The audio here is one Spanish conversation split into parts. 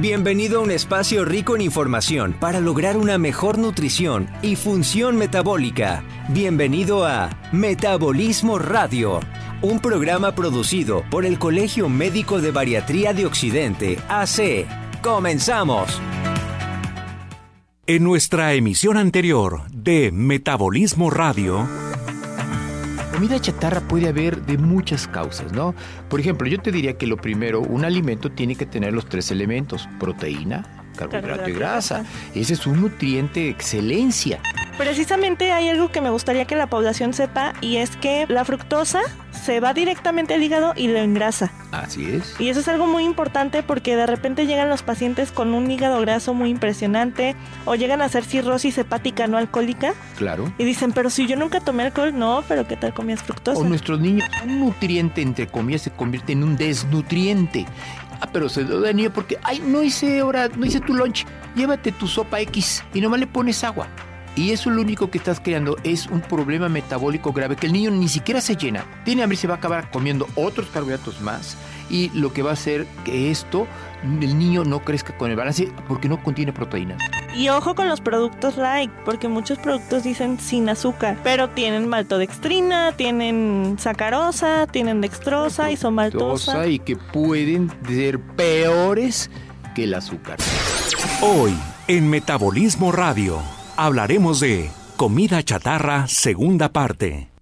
Bienvenido a un espacio rico en información para lograr una mejor nutrición y función metabólica. Bienvenido a Metabolismo Radio, un programa producido por el Colegio Médico de Bariatría de Occidente, AC. Comenzamos. En nuestra emisión anterior de Metabolismo Radio, comida chatarra puede haber de muchas causas, ¿no? Por ejemplo, yo te diría que lo primero, un alimento tiene que tener los tres elementos, proteína, carbohidrato y grasa. Ese es un nutriente de excelencia. Precisamente hay algo que me gustaría que la población sepa y es que la fructosa se va directamente al hígado y lo engrasa. Así es. Y eso es algo muy importante porque de repente llegan los pacientes con un hígado graso muy impresionante o llegan a hacer cirrosis hepática no alcohólica. Claro. Y dicen, pero si yo nunca tomé alcohol, no, pero ¿qué tal comías fructosa? O nuestros niños, un nutriente entre comillas se convierte en un desnutriente. Ah, pero se lo da niño porque, ay, no hice ahora, no hice tu lunch, llévate tu sopa X y nomás le pones agua. Y eso lo único que estás creando es un problema metabólico grave que el niño ni siquiera se llena. Tiene hambre y se va a acabar comiendo otros carbohidratos más. Y lo que va a hacer que esto, el niño no crezca con el balance porque no contiene proteínas. Y ojo con los productos light, porque muchos productos dicen sin azúcar, pero tienen maltodextrina, tienen sacarosa, tienen dextrosa, isomaltosa. Y que pueden ser peores que el azúcar. Hoy, en Metabolismo Radio hablaremos de comida chatarra segunda parte.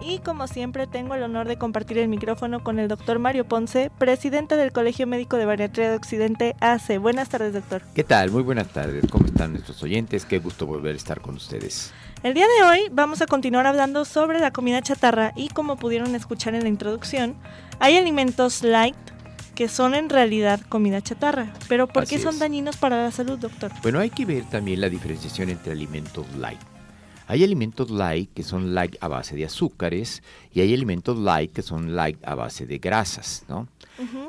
Y como siempre tengo el honor de compartir el micrófono con el doctor Mario Ponce, presidente del Colegio Médico de Bariatría de Occidente AC. Buenas tardes, doctor. ¿Qué tal? Muy buenas tardes. ¿Cómo están nuestros oyentes? Qué gusto volver a estar con ustedes. El día de hoy vamos a continuar hablando sobre la comida chatarra y como pudieron escuchar en la introducción, hay alimentos light que son en realidad comida chatarra. Pero ¿por qué son dañinos para la salud, doctor? Bueno, hay que ver también la diferenciación entre alimentos light. Hay alimentos light que son light a base de azúcares y hay alimentos light que son light a base de grasas, ¿no?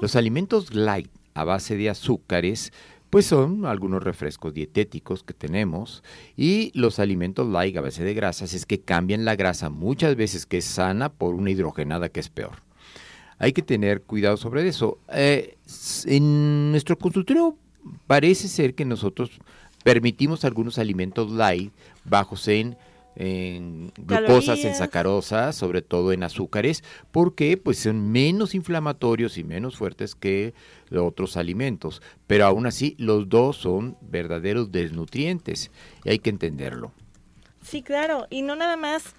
Los alimentos light a base de azúcares pues son algunos refrescos dietéticos que tenemos y los alimentos light a base de grasas es que cambian la grasa muchas veces que es sana por una hidrogenada que es peor. Hay que tener cuidado sobre eso. Eh, en nuestro consultorio parece ser que nosotros permitimos algunos alimentos light bajos en en glucosas, en sacarosas, sobre todo en azúcares, porque pues son menos inflamatorios y menos fuertes que otros alimentos. Pero aún así, los dos son verdaderos desnutrientes y hay que entenderlo. Sí, claro, y no nada más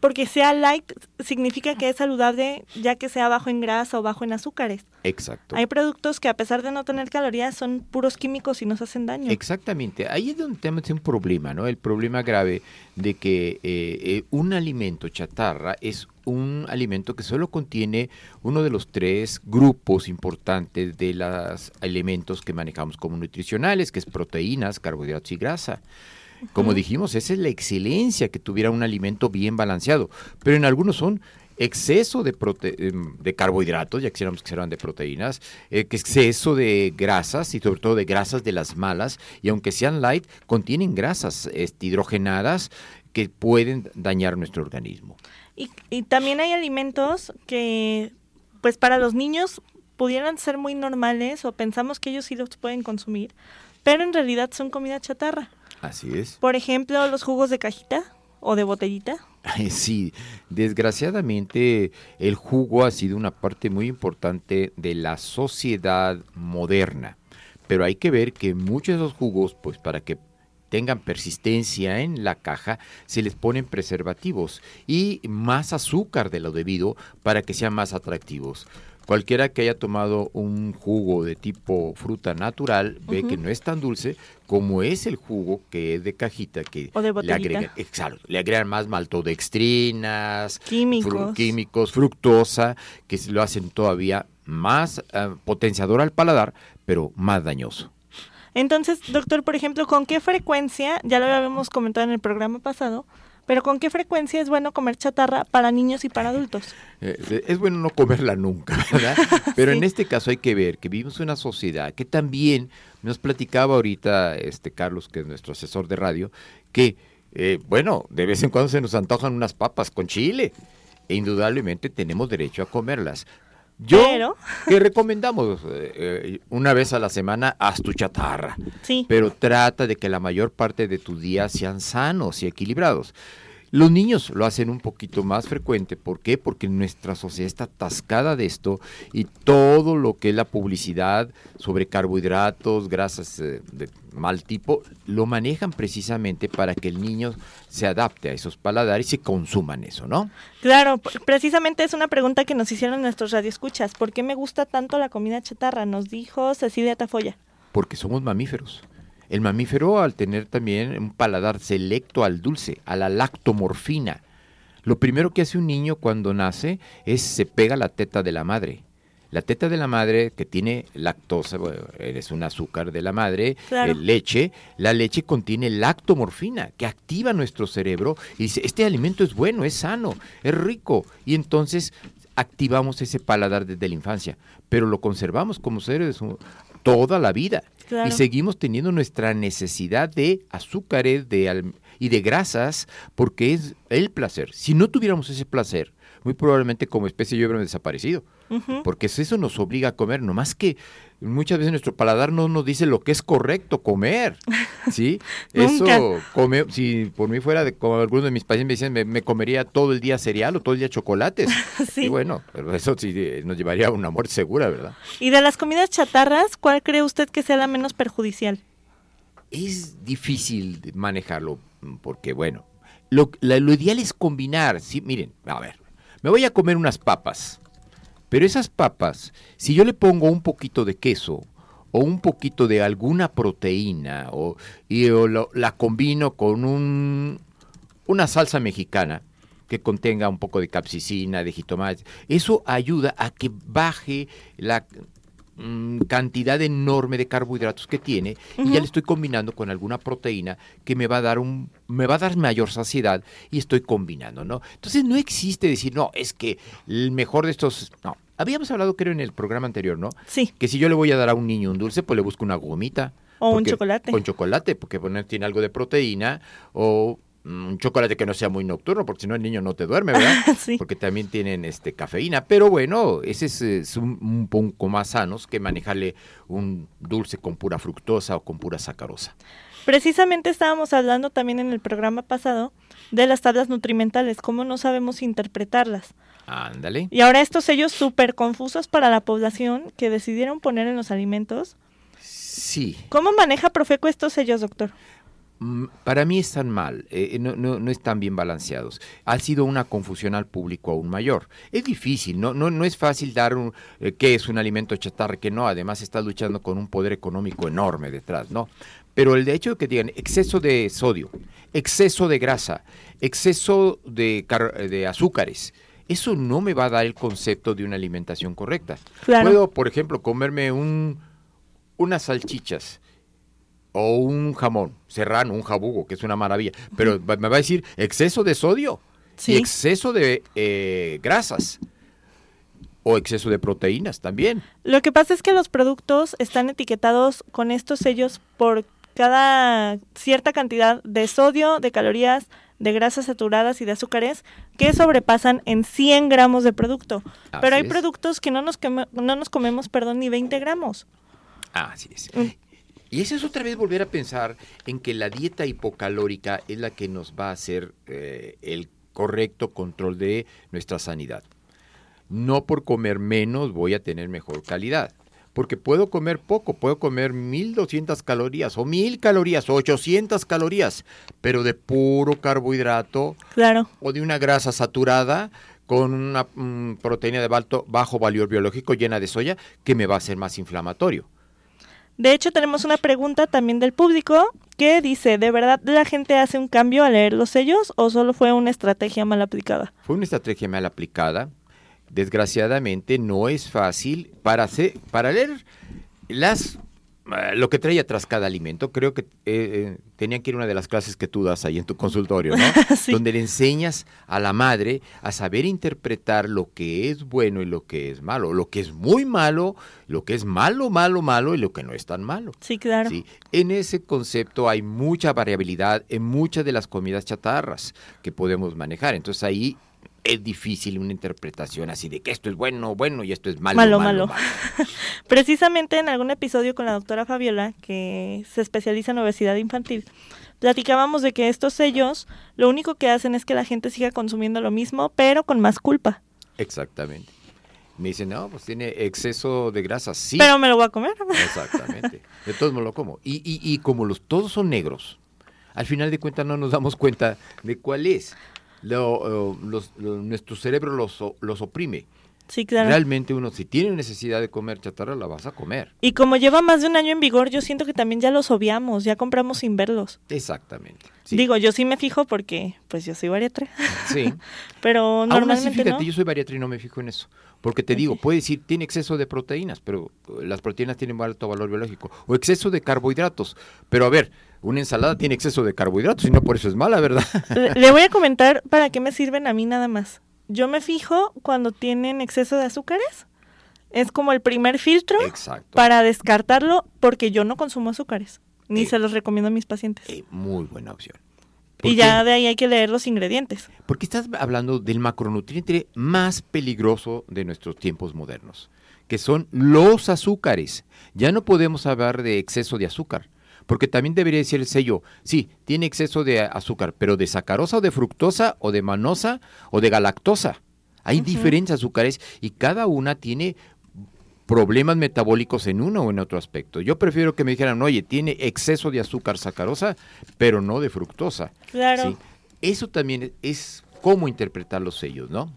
porque sea light significa que es saludable ya que sea bajo en grasa o bajo en azúcares. Exacto. Hay productos que a pesar de no tener calorías son puros químicos y nos hacen daño. Exactamente. Ahí es donde tenemos un problema, ¿no? El problema grave de que eh, eh, un alimento chatarra es un alimento que solo contiene uno de los tres grupos importantes de los elementos que manejamos como nutricionales, que es proteínas, carbohidratos y grasa. Como dijimos, esa es la excelencia que tuviera un alimento bien balanceado, pero en algunos son exceso de, em, de carbohidratos, ya quisiéramos que sean de proteínas, eh, exceso de grasas y sobre todo de grasas de las malas, y aunque sean light, contienen grasas este, hidrogenadas que pueden dañar nuestro organismo. Y, y también hay alimentos que, pues para los niños pudieran ser muy normales o pensamos que ellos sí los pueden consumir, pero en realidad son comida chatarra. Así es. Por ejemplo, los jugos de cajita o de botellita. Sí, desgraciadamente el jugo ha sido una parte muy importante de la sociedad moderna, pero hay que ver que muchos de esos jugos, pues para que tengan persistencia en la caja, se les ponen preservativos y más azúcar de lo debido para que sean más atractivos. Cualquiera que haya tomado un jugo de tipo fruta natural ve que no es tan dulce como es el jugo que es de cajita que le agregan, le agregan más maltodextrinas, químicos, químicos fructosa, que lo hacen todavía más uh, potenciador al paladar, pero más dañoso. Entonces, doctor, por ejemplo, ¿con qué frecuencia, ya lo habíamos comentado en el programa pasado, pero ¿con qué frecuencia es bueno comer chatarra para niños y para adultos? Eh, es bueno no comerla nunca, ¿verdad? Pero en este caso hay que ver que vivimos en una sociedad que también nos platicaba ahorita este Carlos, que es nuestro asesor de radio, que eh, bueno, de vez en cuando se nos antojan unas papas con chile. E indudablemente tenemos derecho a comerlas. Yo, Pero- que recomendamos eh, eh, una vez a la semana, haz tu chatarra. Sí. Pero trata de que la mayor parte de tus días sean sanos y equilibrados. Los niños lo hacen un poquito más frecuente. ¿Por qué? Porque nuestra sociedad está atascada de esto y todo lo que es la publicidad sobre carbohidratos, grasas eh, de mal tipo, lo manejan precisamente para que el niño se adapte a esos paladares y se consuman eso, ¿no? Claro, precisamente es una pregunta que nos hicieron nuestros radioescuchas. ¿Por qué me gusta tanto la comida chatarra? Nos dijo Cecilia Tafoya. porque somos mamíferos. El mamífero al tener también un paladar selecto al dulce, a la lactomorfina. Lo primero que hace un niño cuando nace es se pega la teta de la madre. La teta de la madre que tiene lactosa, bueno, es un azúcar de la madre, Claro. eh, leche, la leche contiene lactomorfina que activa nuestro cerebro y dice, este alimento es bueno, es sano, es rico. Y entonces activamos ese paladar desde la infancia, pero lo conservamos como seres toda la vida. Y seguimos teniendo nuestra necesidad de azúcares de y de grasas porque es el placer. Si no tuviéramos ese placer, muy probablemente como especie yo hubiéramos desaparecido. Ujú. Porque eso nos obliga a comer, nomás que muchas veces nuestro paladar no nos dice lo que es correcto comer, ¿sí? Eso, come, si por mí fuera, de, como algunos de mis pacientes me dicen, me, me comería todo el día cereal o todo el día chocolates. Sí. Y bueno, pero eso sí eh, nos llevaría a una muerte segura, ¿verdad? Y de las comidas chatarras, ¿cuál cree usted que sea la menos perjudicial? es difícil manejarlo porque, bueno, lo, la- lo ideal es combinar. ¿sí? Miren, a ver, me voy a comer unas papas, pero esas papas, si yo le pongo un poquito de queso o un poquito de alguna proteína o, y lo- la combino con un, una salsa mexicana que contenga un poco de capsicina, de jitomate, eso ayuda a que baje la mm, cantidad enorme de carbohidratos que tiene y ya le estoy combinando con alguna proteína que me va a dar un me va a dar mayor saciedad y estoy combinando, ¿no? Entonces no existe decir, no, es que el mejor de estos no. Habíamos hablado creo en el programa anterior, ¿no? Sí. Que si yo le voy a dar a un niño un dulce, pues le busco una gomita. O un chocolate. Con chocolate, porque bueno, tiene algo de proteína o un chocolate que no sea muy nocturno, porque si no el niño no te duerme, ¿verdad? Sí. Porque también tienen este cafeína. Pero bueno, ese es, es un, un poco más sanos que manejarle un dulce con pura fructosa o con pura sacarosa. Precisamente estábamos hablando también en el programa pasado de las tablas nutrimentales, cómo no sabemos interpretarlas. Ándale. Y ahora estos sellos súper confusos para la población que decidieron poner en los alimentos. Sí. ¿Cómo maneja Profeco estos sellos, doctor? Mm, Para mí están mal, eh, no, no, no están bien balanceados. Ha sido una confusión al público aún mayor. Es difícil, no, no, no es fácil dar un, eh, qué es un alimento chatarra, que no, además está luchando con un poder económico enorme detrás, ¿no? Pero el de hecho de que digan exceso de sodio, exceso de grasa, exceso de, car- de azúcares, eso no me va a dar el concepto de una alimentación correcta. Claro. Puedo, por ejemplo, comerme un, unas salchichas o un jamón serrano, un jabugo, que es una maravilla, pero me va a decir exceso de sodio Sí. y exceso de eh, grasas o exceso de proteínas también. Lo que pasa es que los productos están etiquetados con estos sellos por cada cierta cantidad de sodio, de calorías, de grasas saturadas y de azúcares que sobrepasan en 100 gramos de producto. Así Pero hay es. productos que no nos, no nos comemos, perdón, ni 20 gramos. Así es. Y eso es otra vez volver a pensar en que la dieta hipocalórica es la que nos va a hacer eh, el correcto control de nuestra sanidad. No por comer menos voy a tener mejor calidad. Porque puedo comer poco, puedo comer 1200 calorías o 1000 calorías o 800 calorías, pero de puro carbohidrato Claro. o de una grasa saturada con una mm, proteína de alto, bajo valor biológico llena de soya que me va a hacer más inflamatorio. De hecho, tenemos una pregunta también del público que dice, ¿de verdad la gente hace un cambio al leer los sellos o solo fue una estrategia mal aplicada? Fue una estrategia mal aplicada. Desgraciadamente no es fácil para, hacer, para leer las lo que trae atrás cada alimento, creo que eh, eh, tenía que ir una de las clases que tú das ahí en tu consultorio, ¿no? Sí. Donde le enseñas a la madre a saber interpretar lo que es bueno y lo que es malo, lo que es muy malo, lo que es malo, malo, malo y lo que no es tan malo. Sí, claro. Sí, En ese concepto hay mucha variabilidad en muchas de las comidas chatarras que podemos manejar. Entonces ahí es difícil una interpretación así de que esto es bueno, bueno y esto es malo, Malo, malo. malo. Precisamente en algún episodio con la doctora Fabiola, que se especializa en obesidad infantil, platicábamos de que estos sellos lo único que hacen es que la gente siga consumiendo lo mismo, pero con más culpa. Exactamente. Me dicen, no, pues tiene exceso de grasa. Sí, Pero me lo voy a comer. exactamente. De todos modos lo como. Y, y, y como los todos son negros, al final de cuentas no nos damos cuenta de cuál es. Lo, los- lo- nuestro cerebro los, los oprime. Sí, claro. Realmente uno, si tiene necesidad de comer chatarra, la vas a comer. Y como lleva más de un año en vigor, yo siento que también ya los obviamos, ya compramos sin verlos. Exactamente. Sí. Digo, yo sí me fijo porque pues yo soy bariatra, sí. pero Aún así, normalmente fíjate, no. yo soy bariatra y no me fijo en eso. Porque te digo, puede decir, tiene exceso de proteínas, pero eh, las proteínas tienen alto valor biológico. O exceso de carbohidratos. Pero a ver, una ensalada tiene exceso de carbohidratos y no por eso es mala, ¿verdad? Le voy a comentar para qué me sirven a mí nada más. Yo me fijo cuando tienen exceso de azúcares. Es como el primer filtro Exacto. para descartarlo porque yo no consumo azúcares. Ni Eh, se los recomiendo a mis pacientes. Eh, muy buena opción. ¿Por y qué? ya de ahí hay que leer los ingredientes. Porque estás hablando del macronutriente más peligroso de nuestros tiempos modernos, que son los azúcares. Ya no podemos hablar de exceso de azúcar, porque también debería decir el sello, sí, tiene exceso de azúcar, pero de sacarosa o de fructosa o de manosa o de galactosa. Hay diferentes azúcares y cada una tiene problemas metabólicos en uno o en otro aspecto. Yo prefiero que me dijeran, oye, tiene exceso de azúcar sacarosa, pero no de fructosa. Claro. ¿sí? Eso también es cómo interpretar los sellos, ¿no?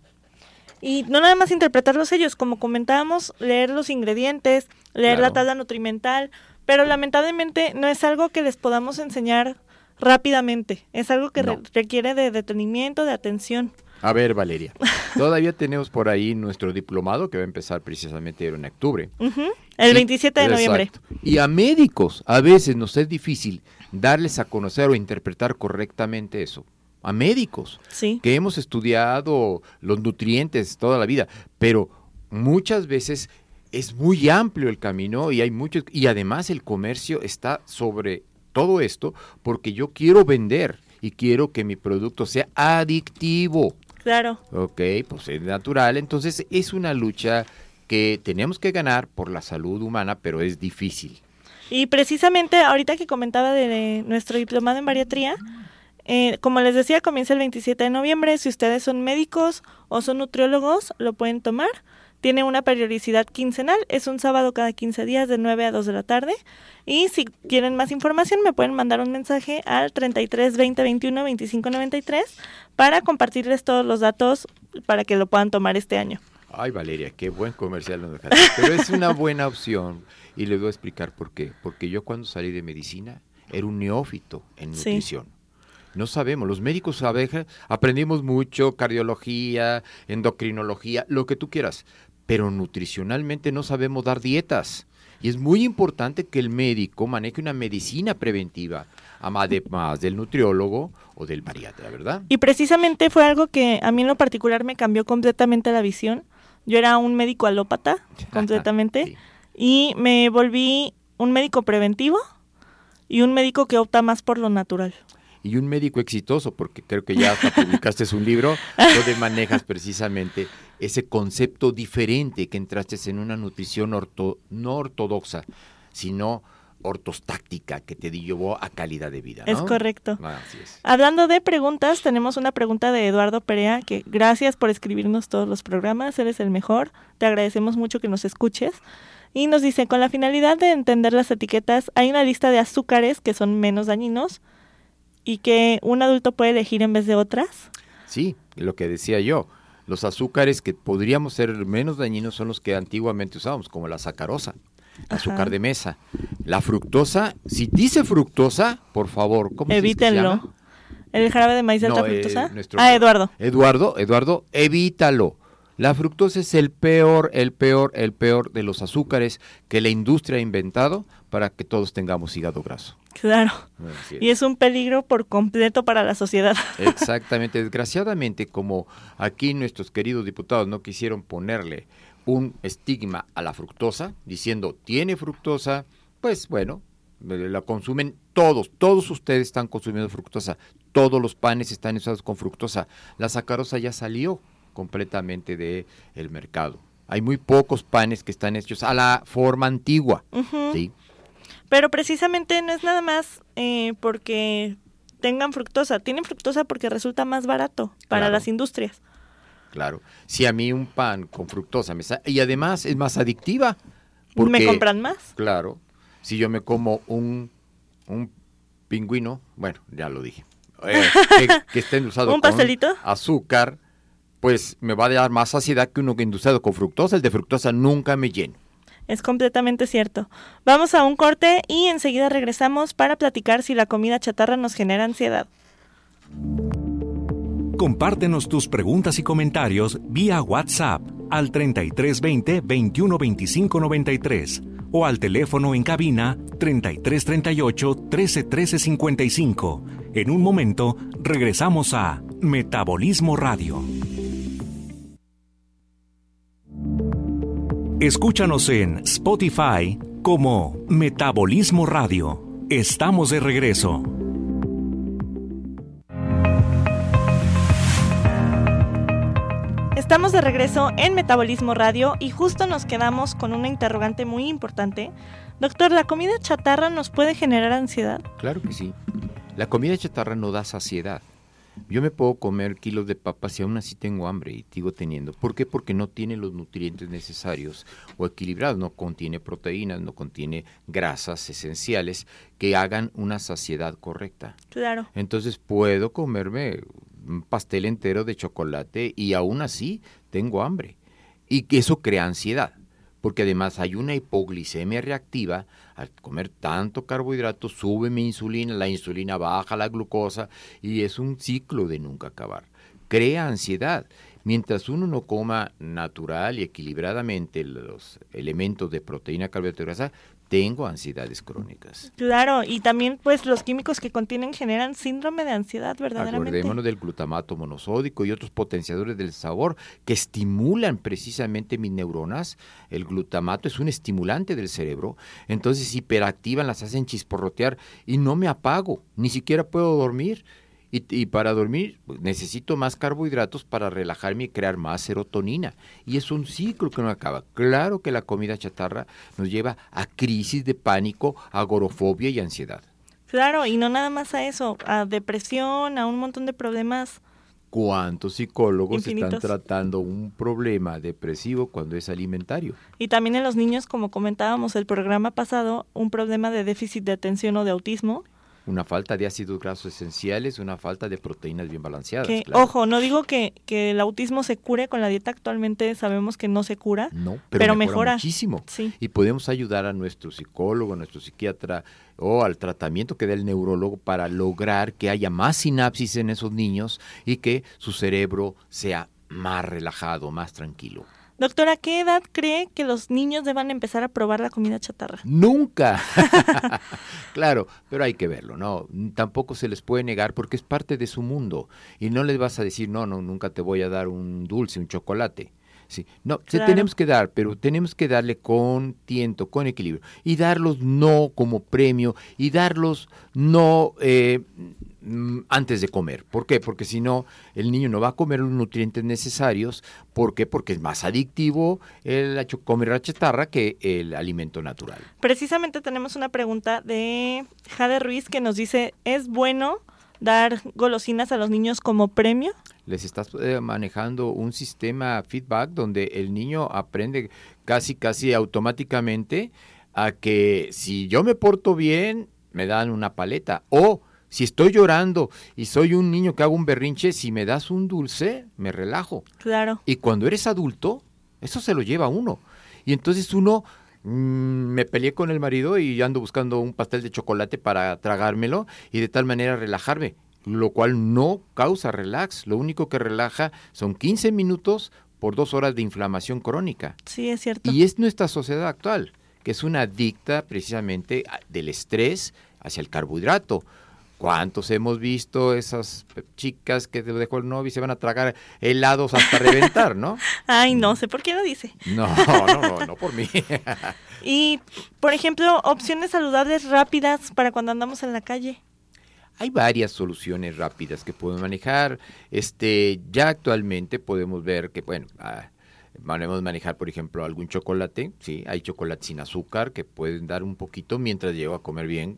Y no nada más interpretar los sellos, como comentábamos, leer los ingredientes, leer la tabla nutrimental, pero lamentablemente no es algo que les podamos enseñar rápidamente, es algo que re- requiere de detenimiento, de atención. A ver, Valeria, todavía tenemos por ahí nuestro diplomado que va a empezar precisamente en octubre. El Y- 27 de noviembre. exacto. Y a médicos a veces nos es difícil darles a conocer o interpretar correctamente eso. A médicos Sí, que hemos estudiado los nutrientes toda la vida, pero muchas veces es muy amplio el camino y hay muchos y además el comercio está sobre todo esto porque yo quiero vender y quiero que mi producto sea adictivo. claro. Ok, pues es natural. Entonces es una lucha que tenemos que ganar por la salud humana, pero es difícil. Y precisamente ahorita que comentaba de, de nuestro diplomado en bariatría, eh, como les decía, comienza el 27 de noviembre. Si ustedes son médicos o son nutriólogos, lo pueden tomar. Tiene una periodicidad quincenal, es un sábado cada 15 días de 9 a 2 de la tarde. Y si quieren más información, me pueden mandar un mensaje al 33 20 21 25 93 para compartirles todos los datos para que lo puedan tomar este año. Ay, Valeria, qué buen comercial nos dejaste. Pero es una buena opción. Y les voy a explicar por qué. Porque yo cuando salí de medicina era un neófito en Sí. nutrición. No sabemos, los médicos abeja aprendimos mucho, cardiología, endocrinología, lo que tú quieras, pero nutricionalmente no sabemos dar dietas. Y es muy importante que el médico maneje una medicina preventiva, además del nutriólogo o del bariatra, ¿verdad? Y precisamente fue algo que a mí en lo particular me cambió completamente la visión. Yo era un médico alópata completamente Sí. y me volví un médico preventivo y un médico que opta más por lo natural. Y un médico exitoso, porque creo que ya hasta publicaste un libro donde manejas precisamente ese concepto diferente que entraste en una nutrición orto- no ortodoxa, sino ortostáctica que te llevó a calidad de vida. Es correcto. Ah, Así es. Hablando de preguntas, tenemos una pregunta de Eduardo Perea, que gracias por escribirnos todos los programas, eres el mejor, te agradecemos mucho que nos escuches. Y nos dice, con la finalidad de entender las etiquetas, hay una lista de azúcares que son menos dañinos y que un adulto puede elegir en vez de otras. Sí, lo que decía yo. Los azúcares que podríamos ser menos dañinos son los que antiguamente usábamos, como la sacarosa, azúcar de mesa. La fructosa, si dice fructosa, por favor, ¿cómo que se Evítenlo. ¿El jarabe de maíz de alta eh, fructosa? nuestro- Ah, Eduardo. Eduardo, Eduardo, evítalo. La fructosa es el peor, el peor, el peor de los azúcares que la industria ha inventado para que todos tengamos hígado graso. Claro. Y es un peligro por completo para la sociedad. Exactamente. Desgraciadamente, como aquí nuestros queridos diputados no quisieron ponerle un estigma a la fructosa, diciendo tiene fructosa, pues bueno, la consumen todos, todos ustedes están consumiendo fructosa, todos los panes están usados con fructosa. La sacarosa ya salió completamente del el mercado. Hay muy pocos panes que están hechos a la forma antigua. ¿sí? Pero precisamente no es nada más eh, porque tengan fructosa, tienen fructosa porque resulta más barato para las industrias. Claro, si a mí un pan con fructosa me y además es más adictiva. ¿Me compran más? Claro, si yo me como un, un pingüino, bueno, ya lo dije, eh, que, esté endulzado ¿Un pastelito? con azúcar, pues me va a dar más saciedad que uno que endulzado con fructosa. El de fructosa nunca me lleno. Es completamente cierto. Vamos a un corte y enseguida regresamos para platicar si la comida chatarra nos genera ansiedad. Compártenos tus preguntas y comentarios vía WhatsApp al 3320 2125 93 o al teléfono en cabina 3338 131355. En un momento regresamos a Metabolismo Radio. Escúchanos en Spotify como Metabolismo Radio. Estamos de regreso. Estamos de regreso en Metabolismo Radio y justo nos quedamos con una interrogante muy importante. Doctor, ¿la comida chatarra nos puede generar ansiedad? Claro que sí. La comida chatarra no da saciedad. Yo me puedo comer kilos de papas y aún así tengo hambre y sigo teniendo. ¿Por qué? Porque no tiene los nutrientes necesarios o equilibrados, no contiene proteínas, no contiene grasas esenciales que hagan una saciedad correcta. Claro. Entonces puedo comerme un pastel entero de chocolate y aún así tengo hambre. Y que eso crea ansiedad porque además hay una hipoglicemia reactiva, al comer tanto carbohidrato sube mi insulina, la insulina baja la glucosa y es un ciclo de nunca acabar. Crea ansiedad. Mientras uno no coma natural y equilibradamente los elementos de proteína, carbohidrato y grasa, tengo ansiedades crónicas. Claro, y también pues los químicos que contienen generan síndrome de ansiedad verdaderamente. Acordémonos del glutamato monosódico y otros potenciadores del sabor que estimulan precisamente mis neuronas. El glutamato es un estimulante del cerebro, entonces hiperactivan, las hacen chisporrotear y no me apago, ni siquiera puedo dormir. Y, para dormir pues, necesito más carbohidratos para relajarme y crear más serotonina. Y es un ciclo que no acaba. Claro que la comida chatarra nos lleva a crisis de pánico, agorofobia y ansiedad. Claro, y no nada más a eso, a depresión, a un montón de problemas. ¿Cuántos psicólogos están tratando un problema depresivo cuando es alimentario? Y también en los niños, como comentábamos el programa pasado, un problema de déficit de atención o de autismo una falta de ácidos grasos esenciales, una falta de proteínas bien balanceadas. Ojo, no digo que, que, el autismo se cure con la dieta, actualmente sabemos que no se cura, no, pero, mejora, muchísimo. Y podemos ayudar a nuestro psicólogo, a nuestro psiquiatra o al tratamiento que da el neurólogo para lograr que haya más sinapsis en esos niños y que su cerebro sea más relajado, más tranquilo. Doctora, ¿qué edad cree que los niños deban empezar a probar la comida chatarra? Nunca. claro, pero hay que verlo, ¿no? Tampoco se les puede negar porque es parte de su mundo. Y no les vas a decir, no, no, nunca te voy a dar un dulce, un chocolate. Sí, no, se tenemos que dar, pero tenemos que darle con tiento, con equilibrio. Y darlos no como premio, y darlos no eh, antes de comer. ¿Por qué? Porque si no, el niño no va a comer los nutrientes necesarios. ¿Por qué? Porque es más adictivo el comer la chatarra que el alimento natural. Precisamente tenemos una pregunta de Jade Ruiz que nos dice, ¿es bueno dar golosinas a los niños como premio? Les estás eh, manejando un sistema feedback donde el niño aprende casi, casi automáticamente a que si yo me porto bien, me dan una paleta. O si estoy llorando y soy un niño que hago un berrinche, si me das un dulce, me relajo. Claro. Y cuando eres adulto, eso se lo lleva uno. Y entonces uno mm, me peleé con el marido y ando buscando un pastel de chocolate para tragármelo y de tal manera relajarme, lo cual no causa relax. Lo único que relaja son 15 minutos por dos horas de inflamación crónica. Sí, es cierto. Y es nuestra sociedad actual, que es una adicta precisamente del estrés hacia el carbohidrato. ¿Cuántos hemos visto esas chicas que te dejó el novio y se van a tragar helados hasta reventar, no? Ay, no sé por qué lo dice. No, no, no, no por mí. y, por ejemplo, opciones saludables rápidas para cuando andamos en la calle. Hay varias soluciones rápidas que podemos manejar. Este, ya actualmente podemos ver que, bueno, ah, podemos manejar, por ejemplo, algún chocolate. Sí, hay chocolate sin azúcar que pueden dar un poquito mientras llego a comer bien.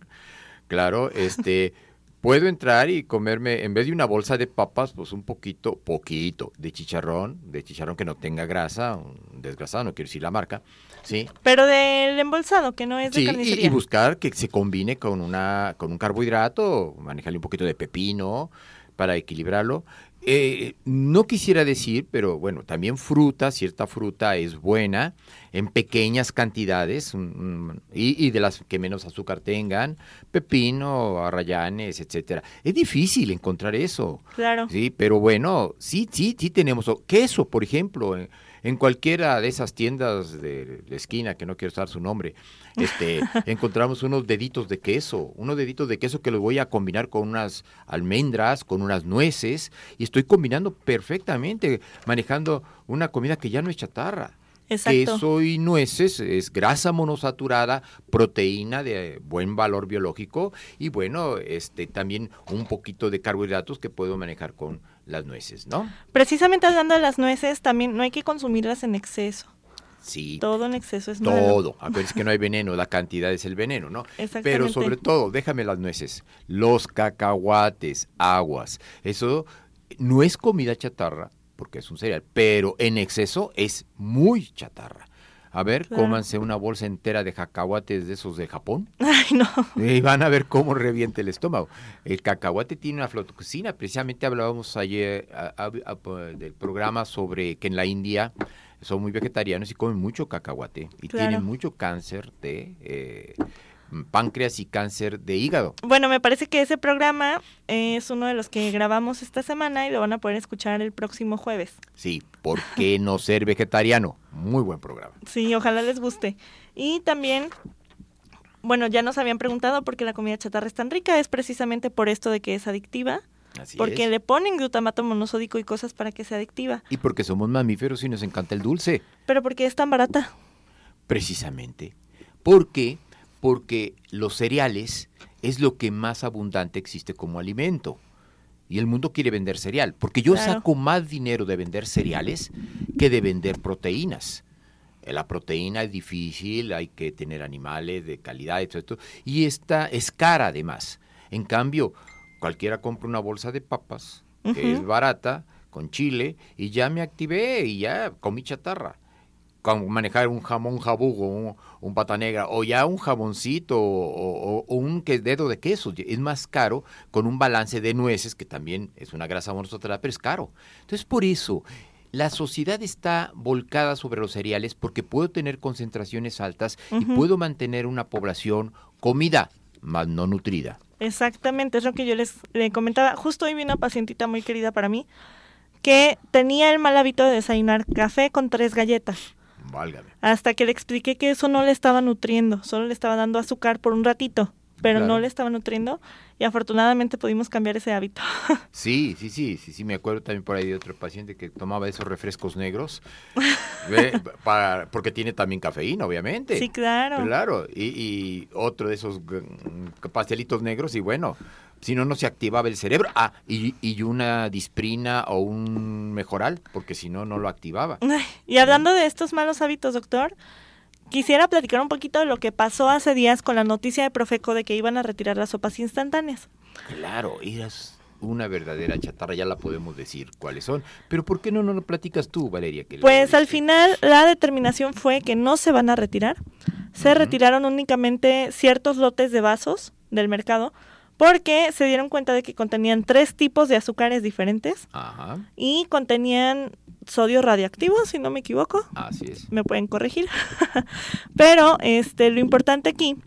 Claro, este. Puedo entrar y comerme, en vez de una bolsa de papas, pues un poquito, poquito de chicharrón, de chicharrón que no tenga grasa, un desgrasado, no quiero decir la marca, ¿sí? Pero del embolsado, que no es de sí, Y, buscar que se combine con, una, con un carbohidrato, manejarle un poquito de pepino para equilibrarlo. Eh, no quisiera decir, pero bueno, también fruta, cierta fruta es buena en pequeñas cantidades y, de las que menos azúcar tengan, pepino, arrayanes, etcétera. Es difícil encontrar eso. Claro. Sí, pero bueno, sí, sí, sí tenemos queso, por ejemplo. Eh, en cualquiera de esas tiendas de la esquina, que no quiero usar su nombre, este, encontramos unos deditos de queso, unos deditos de queso que los voy a combinar con unas almendras, con unas nueces, y estoy combinando perfectamente, manejando una comida que ya no es chatarra. Queso y nueces es grasa monosaturada, proteína de buen valor biológico y bueno, este también un poquito de carbohidratos que puedo manejar con las nueces, ¿no? Precisamente hablando de las nueces, también no hay que consumirlas en exceso. Sí. Todo en exceso es todo. malo. Todo. Acuérdense que no hay veneno, la cantidad es el veneno, ¿no? Pero sobre todo, déjame las nueces, los cacahuates, aguas. Eso no es comida chatarra, porque es un cereal, pero en exceso es muy chatarra. A ver, cómanse una bolsa entera de cacahuates de esos de Japón. Ay, no. Y van a ver cómo reviente el estómago. El cacahuate tiene una flotoxina. Precisamente hablábamos ayer del programa sobre que en la India son muy vegetarianos y comen mucho cacahuate y tienen mucho cáncer de eh, páncreas y cáncer de hígado. Bueno, me parece que ese programa es uno de los que grabamos esta semana y lo van a poder escuchar el próximo jueves. Sí, ¿por qué no ser vegetariano? Muy buen programa. Sí, ojalá les guste. Y también, bueno, ya nos habían preguntado por qué la comida chatarra es tan rica, es precisamente por esto de que es adictiva. Así porque le ponen glutamato monosódico y cosas para que sea adictiva. Y porque somos mamíferos y nos encanta el dulce. Pero porque es tan barata. Precisamente. Porque porque los cereales es lo que más abundante existe como alimento. Y el mundo quiere vender cereal, porque yo saco más dinero de vender cereales que de vender proteínas. Eh, la proteína es difícil, hay que tener animales de calidad esto, y esta es cara además. En cambio, cualquiera compra una bolsa de papas, que es barata, con chile, y ya me activé y ya comí chatarra manejar un jamón jabugo, un, un, pata negra, o ya un jaboncito o, un dedo de queso. Es más caro con un balance de nueces, que también es una grasa monosaturada, pero es caro. Entonces, por eso, la sociedad está volcada sobre los cereales porque puedo tener concentraciones altas y puedo mantener una población comida, más no nutrida. Exactamente, es lo que yo les, comentaba. Justo hoy vi una pacientita muy querida para mí que tenía el mal hábito de desayunar café con tres galletas. Hasta que le expliqué que eso no le estaba nutriendo, solo le estaba dando azúcar por un ratito, pero no le estaba nutriendo y afortunadamente pudimos cambiar ese hábito. Sí, sí, sí, sí, sí, me acuerdo también por ahí de otro paciente que tomaba esos refrescos negros, para, porque tiene también cafeína, obviamente. Sí, claro. Claro, y, y otro de esos pastelitos negros y bueno, si no, no se activaba el cerebro. Ah, y, y una disprina o un mejoral, porque si no, no lo activaba. Y hablando de estos malos hábitos, doctor, quisiera platicar un poquito de lo que pasó hace días con la noticia de Profeco de que iban a retirar las sopas instantáneas. Claro, eras una verdadera chatarra, ya la podemos decir cuáles son. Pero ¿por qué no nos lo platicas tú, Valeria? pues al final la determinación fue que no se van a retirar. Se retiraron únicamente ciertos lotes de vasos del mercado porque se dieron cuenta de que contenían tres tipos de azúcares diferentes y contenían sodio radioactivo, si no me equivoco. Así es. Me pueden corregir. Pero este lo importante aquí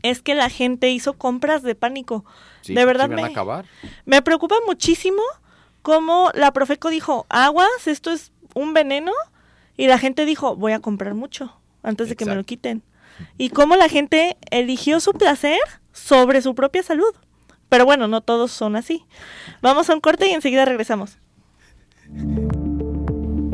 es que la gente hizo compras de pánico. de verdad me, acabar? me preocupa muchísimo cómo la Profeco dijo, aguas, esto es un veneno y la gente dijo, voy a comprar mucho antes de que me lo quiten. Y cómo la gente eligió su placer sobre su propia salud. Pero bueno, no todos son así. Vamos a un corte y enseguida regresamos.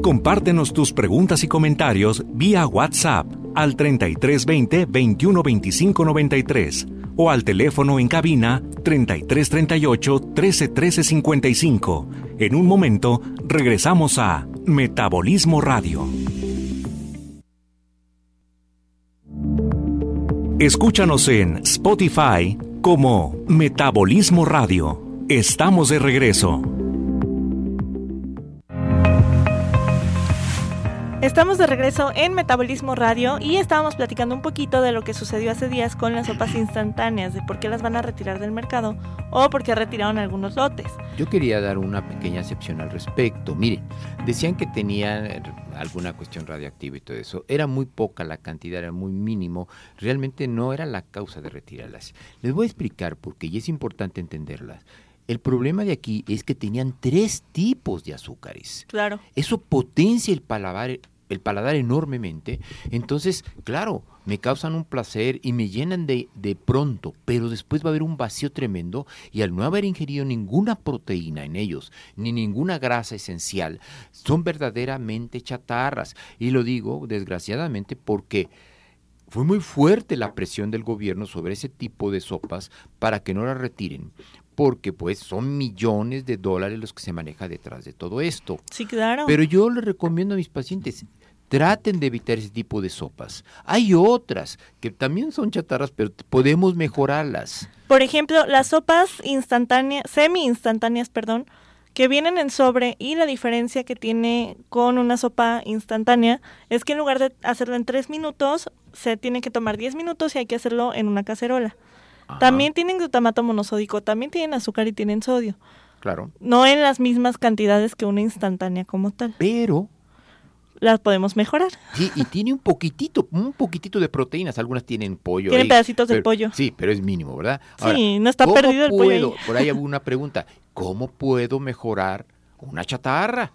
Compártenos tus preguntas y comentarios vía WhatsApp al 3320 2125 93 o al teléfono en cabina 3338 131355. 55. En un momento regresamos a Metabolismo Radio. Escúchanos en Spotify como Metabolismo Radio. Estamos de regreso. Estamos de regreso en Metabolismo Radio y estábamos platicando un poquito de lo que sucedió hace días con las sopas instantáneas, de por qué las van a retirar del mercado o por qué retiraron algunos lotes. Yo quería dar una pequeña excepción al respecto. Miren, decían que tenían alguna cuestión radioactiva y todo eso. Era muy poca la cantidad, era muy mínimo. Realmente no era la causa de retirarlas. Les voy a explicar por qué y es importante entenderlas. El problema de aquí es que tenían tres tipos de azúcares. Claro. Eso potencia el paladar, el paladar enormemente. Entonces, claro, me causan un placer y me llenan de, de, pronto, pero después va a haber un vacío tremendo y al no haber ingerido ninguna proteína en ellos, ni ninguna grasa esencial, son verdaderamente chatarras. Y lo digo desgraciadamente porque fue muy fuerte la presión del gobierno sobre ese tipo de sopas para que no las retiren, porque pues son millones de dólares los que se maneja detrás de todo esto. Sí, claro. Pero yo le recomiendo a mis pacientes, traten de evitar ese tipo de sopas. Hay otras que también son chatarras, pero podemos mejorarlas. Por ejemplo, las sopas instantáneas, semi instantáneas, perdón, que vienen en sobre y la diferencia que tiene con una sopa instantánea es que en lugar de hacerlo en tres minutos, se tiene que tomar diez minutos y hay que hacerlo en una cacerola. También tienen glutamato monosódico, también tienen azúcar y tienen sodio. Claro. No en las mismas cantidades que una instantánea como tal. Pero las podemos mejorar. Sí, y tiene un poquitito, un poquitito de proteínas. Algunas tienen pollo. Tienen pedacitos de pollo. Sí, pero es mínimo, ¿verdad? sí, no está perdido el pollo. Por ahí hubo una pregunta. ¿Cómo puedo mejorar una chatarra?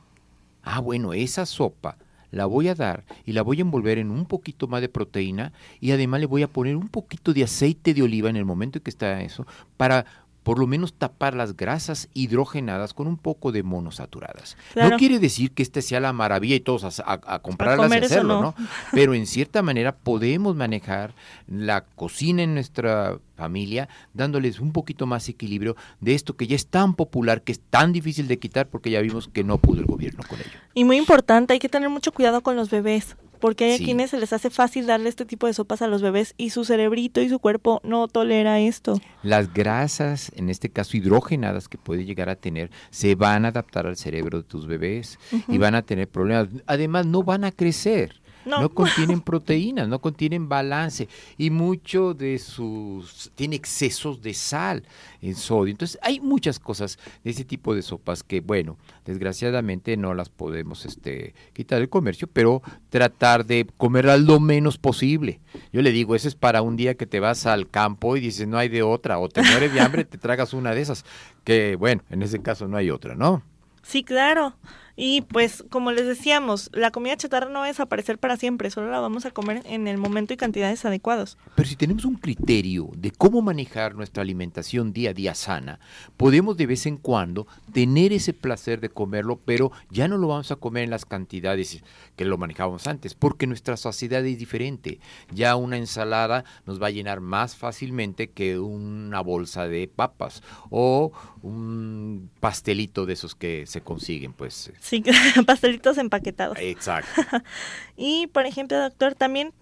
Ah, bueno, esa sopa la voy a dar y la voy a envolver en un poquito más de proteína y además le voy a poner un poquito de aceite de oliva en el momento en que está eso para por lo menos tapar las grasas hidrogenadas con un poco de monosaturadas. No quiere decir que esta sea la maravilla y todos a, comprarlas y hacerlo, no. Pero en cierta manera podemos manejar la cocina en nuestra familia dándoles un poquito más equilibrio de esto que ya es tan popular, que es tan difícil de quitar porque ya vimos que no pudo el gobierno con ello. Y muy importante, hay que tener mucho cuidado con los bebés porque hay a quienes se les hace fácil darle este tipo de sopas a los bebés y su cerebrito y su cuerpo no tolera esto. Las grasas, en este caso hidrogenadas que puede llegar a tener, se van a adaptar al cerebro de tus bebés y van a tener problemas. Además, no van a crecer. No. contienen proteínas, no contienen balance y mucho de sus tiene excesos de sal en sodio. Entonces hay muchas cosas de ese tipo de sopas que bueno, desgraciadamente no las podemos este quitar del comercio, pero tratar de comerlas lo menos posible. Yo le digo, eso es para un día que te vas al campo y dices, no hay de otra o te mueres de hambre, te tragas una de esas, que bueno, en ese caso no hay otra, ¿no? Sí, claro. Y pues, como les decíamos, la comida chatarra no va a desaparecer para siempre, solo la vamos a comer en el momento y cantidades adecuados. Pero si tenemos un criterio de cómo manejar nuestra alimentación día a día sana, podemos de vez en cuando tener ese placer de comerlo, pero ya no lo vamos a comer en las cantidades que lo manejábamos antes, porque nuestra saciedad es diferente. Ya una ensalada nos va a llenar más fácilmente que una bolsa de papas o un pastelito de esos que se consiguen, pues. Sí, pastelitos empaquetados. Exacto. y, por ejemplo, doctor, también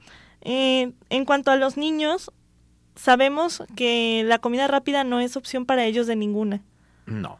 eh, en cuanto a los niños, sabemos que la comida rápida no es opción para ellos de ninguna. No.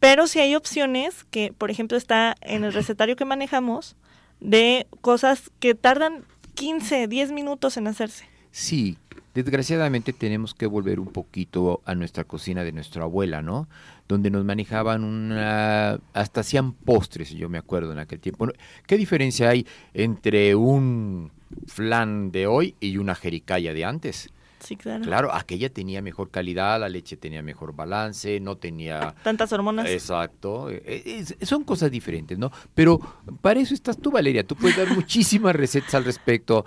Pero si hay opciones, que por ejemplo está en el recetario que manejamos, de cosas que tardan 15, 10 minutos en hacerse. Sí, desgraciadamente tenemos que volver un poquito a nuestra cocina de nuestra abuela, ¿no? Donde nos manejaban una, hasta hacían postres, yo me acuerdo en aquel tiempo. ¿Qué diferencia hay entre un flan de hoy y una jericaya de antes? Sí, claro. Claro, aquella tenía mejor calidad, la leche tenía mejor balance, no tenía... Tantas hormonas. Exacto. Eh, son cosas diferentes, ¿no? Pero para eso estás tú, Valeria. Tú puedes dar muchísimas recetas al respecto.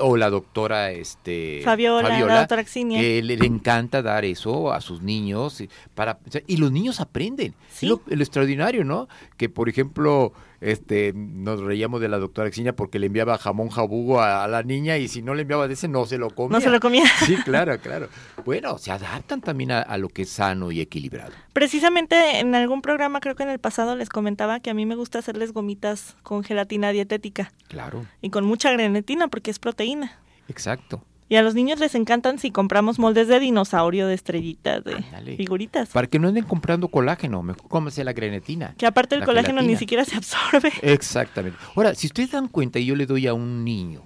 o la doctora este, Fabiola, la doctora Xinia. que le, le encanta dar eso a sus niños. y Para, o sea, y los niños aprenden. Sí. Es lo, lo extraordinario, ¿no? Que, por ejemplo, este, nos reíamos de la doctora Xinia porque le enviaba jamón jabugo a, a la niña y si no le enviaba de ese no se lo comía. No se lo comía. Sí, claro, claro. Bueno, se adaptan también a, a lo que es sano y equilibrado. Precisamente en algún programa, creo que en el pasado les comentaba que a mí me gusta hacerles gomitas con gelatina dietética Claro, y con mucha grenetina porque es proteína. exacto. Y a los niños les encantan si compramos moldes de dinosaurio, de estrellitas, de Ándale. figuritas. Para que no anden comprando colágeno, mejor cómase la grenetina. Que aparte el colágeno ni siquiera se absorbe. Exactamente. Ahora, si ustedes dan cuenta y yo le doy a un niño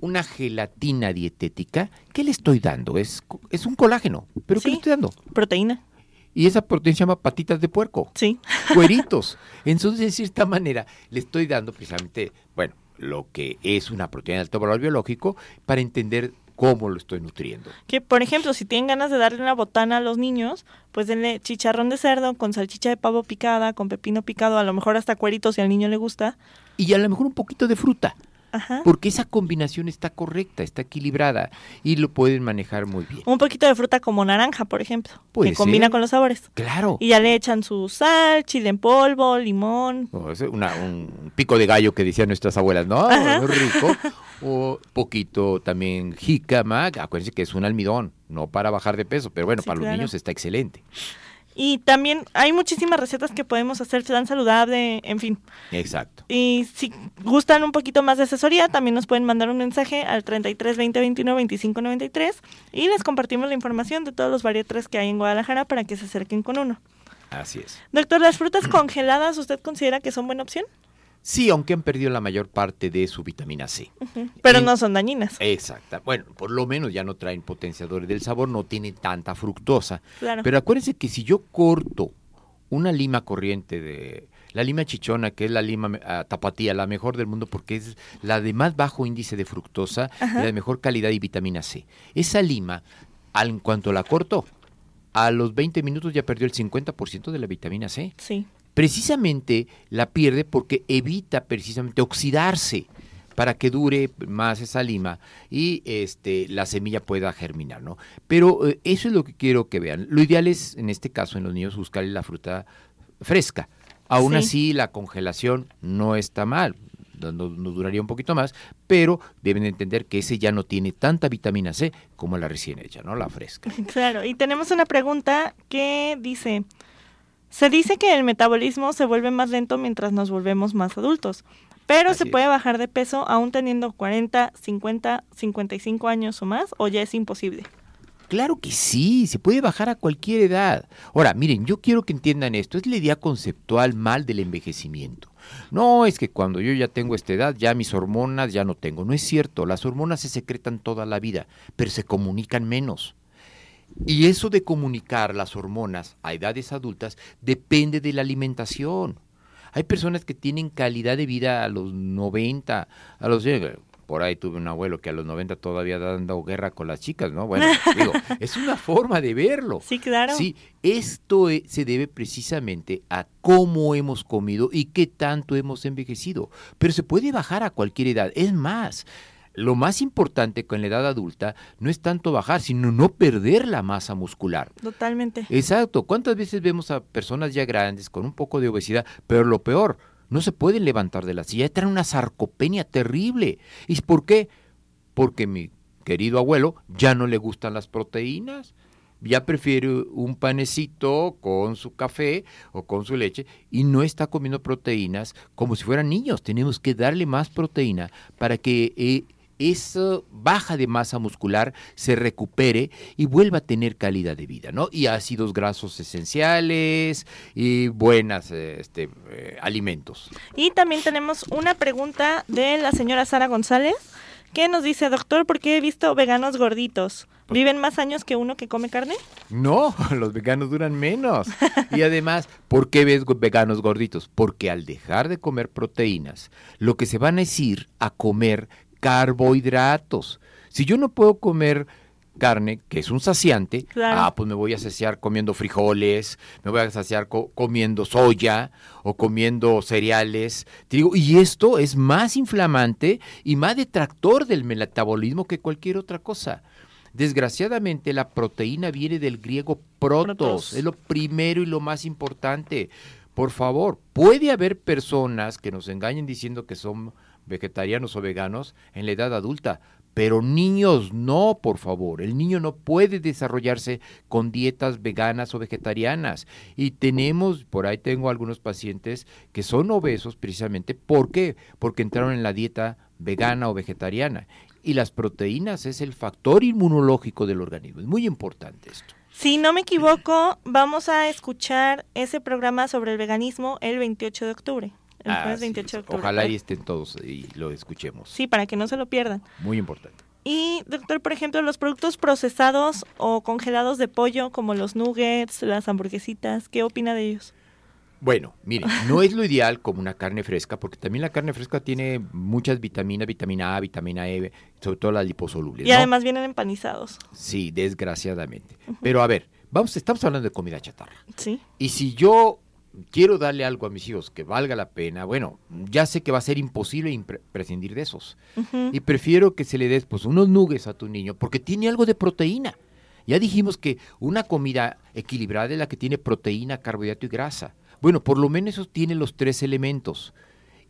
una gelatina dietética, ¿qué le estoy dando? Es, es un colágeno. ¿Pero qué le estoy dando? Proteína. Y esa proteína se llama patitas de puerco. Sí. cueritos. Entonces, de cierta manera, le estoy dando precisamente, bueno, lo que es una proteína de alto valor biológico para entender cómo lo estoy nutriendo. Que, por ejemplo, si tienen ganas de darle una botana a los niños, pues denle chicharrón de cerdo con salchicha de pavo picada, con pepino picado, a lo mejor hasta cueritos si al niño le gusta. Y a lo mejor un poquito de fruta, Ajá. porque esa combinación está correcta, está equilibrada y lo pueden manejar muy bien. Un poquito de fruta como naranja, por ejemplo, que combina con los sabores. Claro. Y ya le echan su sal, chile en polvo, limón. O sea, una- un pico de gallo que decían nuestras abuelas, ¿no? Ajá. Rico. O poquito también jícama, acuérdense que es un almidón, no para bajar de peso, pero bueno, Sí, para claro. los niños está excelente. Y también hay muchísimas recetas que podemos hacer, tan saludable, en fin. Exacto. Y si gustan un poquito más de asesoría, también nos pueden mandar un mensaje al 33 20 21 25 93 y les compartimos la información de todos los bariatres que hay en Guadalajara para que se acerquen con uno. Así es. Doctor, ¿las frutas congeladas usted considera que son buena opción? Sí, aunque han perdido la mayor parte de su vitamina C. Pero Y- no son dañinas. Exacta. Bueno, por lo menos ya no traen potenciadores del sabor, no tienen tanta fructosa. Claro. Pero acuérdense que si yo corto una lima corriente de la lima chichona, que es la lima ah, tapatía, la mejor del mundo porque es la de más bajo índice de fructosa y la de mejor calidad y vitamina C. Esa lima, al, en cuanto la corto, a los 20 minutos ya perdió el 50% de la vitamina C Sí. Precisamente la pierde porque evita precisamente oxidarse para que dure más esa lima y este la semilla pueda germinar, ¿no? Pero eh, eso es lo que quiero que vean. Lo ideal es, en este caso, en los niños, buscar la fruta fresca. Aún Sí. así, la congelación no está mal, no- duraría un poquito más, pero deben entender que ese ya no tiene tanta vitamina C como la recién hecha, ¿no? La fresca. Claro, y tenemos una pregunta que dice, se dice que el metabolismo se vuelve más lento mientras nos volvemos más adultos, pero Así se es. puede bajar de peso aún teniendo 40, 50, 55 años o más, o ya es imposible. Claro que sí, se puede bajar a cualquier edad. Ahora, miren, yo quiero que entiendan esto, es la idea conceptual mal del envejecimiento. No es que cuando yo ya tengo esta edad, ya mis hormonas ya no tengo. No es cierto, las hormonas se secretan toda la vida, pero se comunican menos. Y eso de comunicar las hormonas a edades adultas depende de la alimentación. Hay personas que tienen calidad de vida a los 90, a los por ahí tuve un abuelo que a los 90 todavía dando guerra con las chicas, ¿no? Bueno, digo, es una forma de verlo. Sí, claro. Sí, esto e- se debe precisamente a cómo hemos comido y qué tanto hemos envejecido. Pero se puede bajar a cualquier edad. Es más, lo más importante con la edad adulta no es tanto bajar, sino no perder la masa muscular. Totalmente. Exacto. ¿Cuántas veces vemos a personas ya grandes con un poco de obesidad, pero lo peor, no se pueden levantar de la silla, traen una sarcopenia terrible. ¿Y por qué? Porque mi querido abuelo ya no le gustan las proteínas. Ya prefiere un panecito con su café o con su leche y no está comiendo proteínas como si fueran niños. Tenemos que darle más proteína para que eh, esa baja de masa muscular se recupere y vuelva a tener calidad de vida, ¿no? Y ácidos grasos esenciales y buenas este, eh, alimentos. Y también tenemos una pregunta de la señora Sara González, que nos dice, doctor, ¿por qué he visto veganos gorditos? ¿Viven más años que uno que come carne? No, los veganos duran menos. Y además, ¿por qué ves veganos gorditos? Porque al dejar de comer proteínas, lo que se van a es ir a comer carbohidratos. Si yo no puedo comer carne, que es un saciante, Claro. ah, pues me voy a saciar comiendo frijoles, me voy a saciar co- comiendo soya o comiendo cereales. Te digo, y esto es más inflamante y más detractor del metabolismo que cualquier otra cosa. Desgraciadamente la proteína viene del griego protos, Protos. es lo primero y lo más importante. Por favor, puede haber personas que nos engañen diciendo que son vegetarianos o veganos en la edad adulta, pero niños no, por favor. El niño no puede desarrollarse con dietas veganas o vegetarianas. Y tenemos, por ahí tengo algunos pacientes que son obesos precisamente, ¿por qué? Porque entraron en la dieta vegana o vegetariana. Y las proteínas es el factor inmunológico del organismo. Es muy importante esto. Si no me equivoco, vamos a escuchar ese programa sobre el veganismo el 28 de octubre. El jueves sí, 28 de octubre. Ojalá ahí estén todos y lo escuchemos. Sí, para que no se lo pierdan. Muy importante. Y, doctor, por ejemplo, los productos procesados o congelados de pollo, como los nuggets, las hamburguesitas, ¿qué opina de ellos? Bueno, mire, no es lo ideal como una carne fresca, porque también la carne fresca tiene muchas vitaminas, vitamina A, vitamina E, sobre todo las liposolubles. Y ¿no? además vienen empanizados, Sí, desgraciadamente. Pero a ver, vamos, estamos hablando de comida chatarra. ¿sí? Y si yo quiero darle algo a mis hijos que valga la pena, bueno, ya sé que va a ser imposible prescindir de esos. Y prefiero que se le des pues unos nuggets a tu niño porque tiene algo de proteína. Ya dijimos que una comida equilibrada es la que tiene proteína, carbohidrato y grasa. Bueno, por lo menos eso tiene los tres elementos.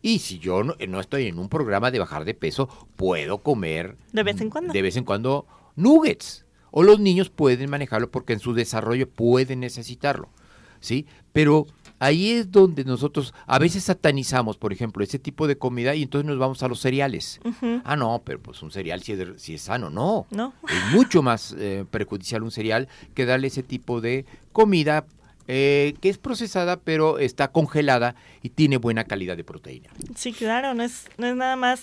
Y si yo no, no estoy en un programa de bajar de peso, puedo comer De vez en cuando. de vez en cuando nuggets. O los niños pueden manejarlo porque en su desarrollo pueden necesitarlo. ¿Sí? Pero ahí es donde nosotros a veces satanizamos, por ejemplo, ese tipo de comida y entonces nos vamos a los cereales. Ah, no, pero pues un cereal si es, si es sano, no. ¿No? Es mucho más eh, perjudicial un cereal que darle ese tipo de comida eh, que es procesada pero está congelada y tiene buena calidad de proteína. Sí, claro, no es, no es nada más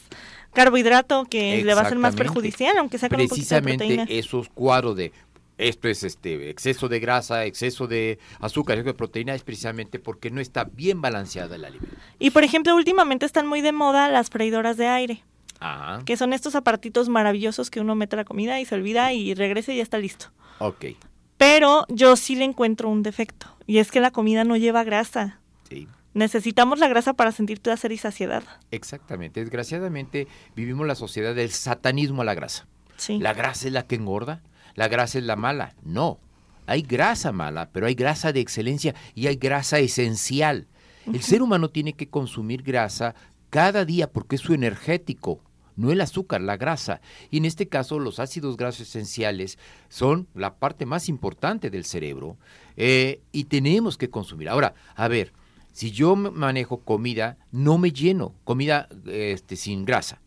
carbohidrato que le va a ser más perjudicial, aunque sea con un poquito de Precisamente proteína. esos cuadros de esto es este exceso de grasa, exceso de azúcar, exceso de proteína es precisamente porque no está bien balanceada el alimento. Y por ejemplo, últimamente están muy de moda las freidoras de aire, Ah, que son estos aparatitos maravillosos que uno mete la comida y se olvida y regresa y ya está listo. ok, Pero yo sí le encuentro un defecto, y es que la comida no lleva grasa. sí. Necesitamos la grasa para sentir placer y saciedad. Exactamente. Desgraciadamente vivimos la sociedad del satanismo a la grasa. Sí. La grasa es la que engorda, la grasa es la mala. No, hay grasa mala, pero hay grasa de excelencia y hay grasa esencial. El ser humano tiene que consumir grasa cada día porque es su energético, no el azúcar, la grasa. Y en este caso los ácidos grasos esenciales son la parte más importante del cerebro eh, y tenemos que consumir. Ahora, a ver, si yo manejo comida, no me lleno, comida este, sin grasa.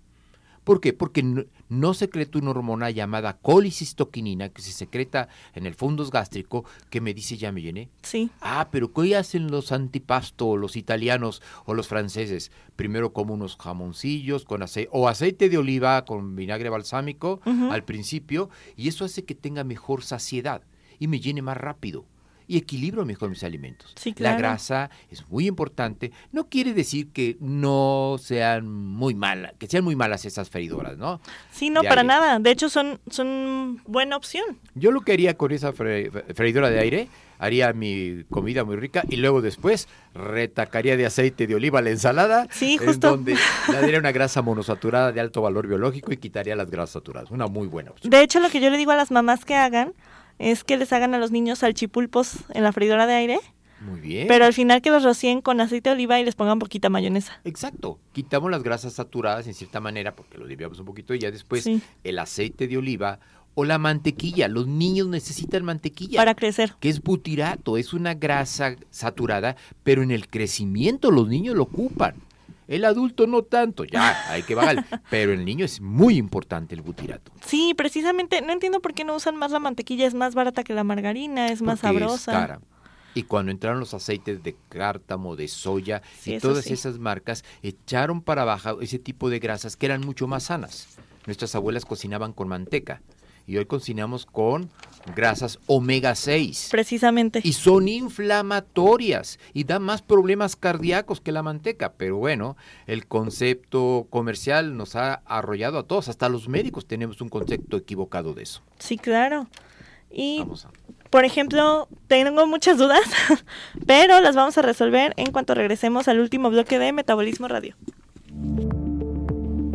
¿Por qué? Porque no, no secreta una hormona llamada colicistoquinina que se secreta en el fondo gástrico que me dice ya me llené. Sí. Ah, pero ¿qué hacen los antipasto, los italianos o los franceses? Primero como unos jamoncillos con aceite o aceite de oliva con vinagre balsámico al principio y eso hace que tenga mejor saciedad y me llene más rápido y equilibro mejor mis alimentos. Sí, La claro. grasa es muy importante. No quiere decir que no sean muy malas, que sean muy malas esas freidoras, ¿no? Sí, no, de para aire. nada. De hecho, son, son buena opción. Yo lo que haría con esa fre- freidora de aire, haría mi comida muy rica y luego después retacaría de aceite de oliva la ensalada. Sí, en justo. donde le daría una grasa monosaturada de alto valor biológico y quitaría las grasas saturadas. Una muy buena opción. De hecho, lo que yo le digo a las mamás que hagan es que les hagan a los niños salchipulpos en la freidora de aire, Muy bien. pero al final que los rocíen con aceite de oliva y les pongan poquita mayonesa. Exacto. Quitamos las grasas saturadas en cierta manera porque lo limpiamos un poquito y ya después Sí. el aceite de oliva o la mantequilla. Los niños necesitan mantequilla. Para crecer. que es butirato, es una grasa saturada, pero en el crecimiento los niños lo ocupan. El adulto no tanto, ya hay que bajar, pero el niño es muy importante el butirato. Sí, precisamente, no entiendo por qué no usan más la mantequilla, es más barata que la margarina, es más porque es sabrosa. cara. Y cuando entraron los aceites de cártamo, de soya Sí, y todas sí. esas marcas, echaron para abajo ese tipo de grasas que eran mucho más sanas. Nuestras abuelas cocinaban con manteca y hoy cocinamos con grasas omega 6. Precisamente. Y son inflamatorias y dan más problemas cardíacos que la manteca. Pero bueno, el concepto comercial nos ha arrollado a todos. Hasta los médicos tenemos un concepto equivocado de eso. Sí, claro. Y, por ejemplo, tengo muchas dudas, pero las vamos a resolver en cuanto regresemos al último bloque de Metabolismo Radio.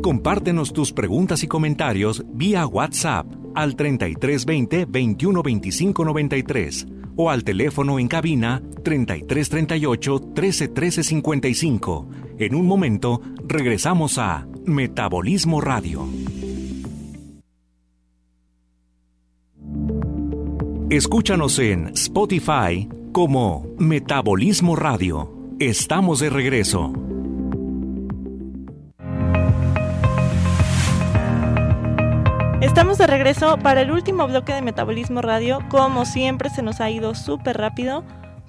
Compártenos tus preguntas y comentarios vía WhatsApp al 3320 2125 93 o al teléfono en cabina 3338 1313 55. En un momento regresamos a Metabolismo Radio. Escúchanos en Spotify como Metabolismo Radio. Estamos de regreso. Estamos de regreso para el último bloque de Metabolismo Radio. Como siempre se nos ha ido súper rápido.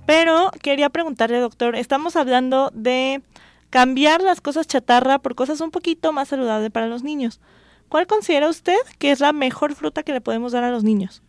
Pero quería preguntarle, doctor, estamos hablando de cambiar las cosas chatarra por cosas un poquito más saludables para los niños. ¿Cuál considera usted que es la mejor fruta que le podemos dar a los niños?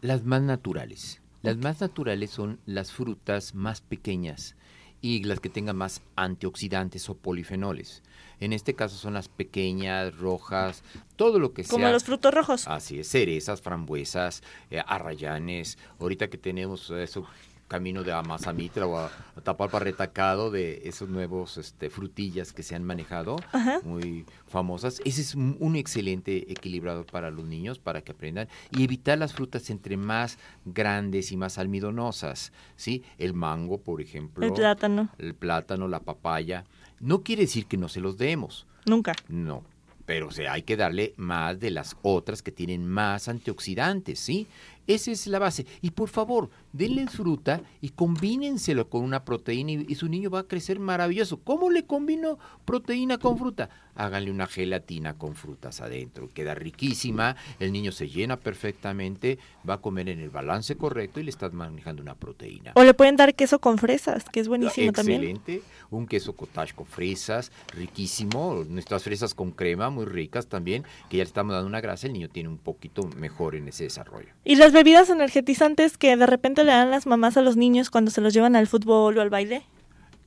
Las más naturales. Las más naturales son las frutas más pequeñas y las que tengan más antioxidantes o polifenoles. En este caso son las pequeñas, rojas, todo lo que sea. Como los frutos rojos. Así es, cerezas, frambuesas, eh, arrayanes. Ahorita que tenemos eso camino de Amazamitra o a, Tapalpa retacado de esos nuevos este, frutillas que se han manejado, muy famosas. Ese es un, excelente equilibrado para los niños, para que aprendan. Y evitar las frutas entre más grandes y más almidonosas, ¿sí? El mango, por ejemplo. El plátano. El plátano, la papaya. No quiere decir que no se los demos. Nunca. No, pero o sea, hay que darle más de las otras que tienen más antioxidantes, ¿sí? Esa es la base. Y por favor, denle fruta y combínenselo con una proteína y, su niño va a crecer maravilloso. ¿Cómo le combino proteína con fruta? Háganle una gelatina con frutas adentro. Queda riquísima, el niño se llena perfectamente, va a comer en el balance correcto y le estás manejando una proteína. O le pueden dar queso con fresas, que es buenísimo también. Excelente, un queso cottage con fresas, riquísimo. Nuestras fresas con crema, muy ricas también, que ya le estamos dando una grasa, el niño tiene un poquito mejor en ese desarrollo. Y las bebidas energetizantes que de repente le dan las mamás a los niños cuando se los llevan al fútbol o al baile?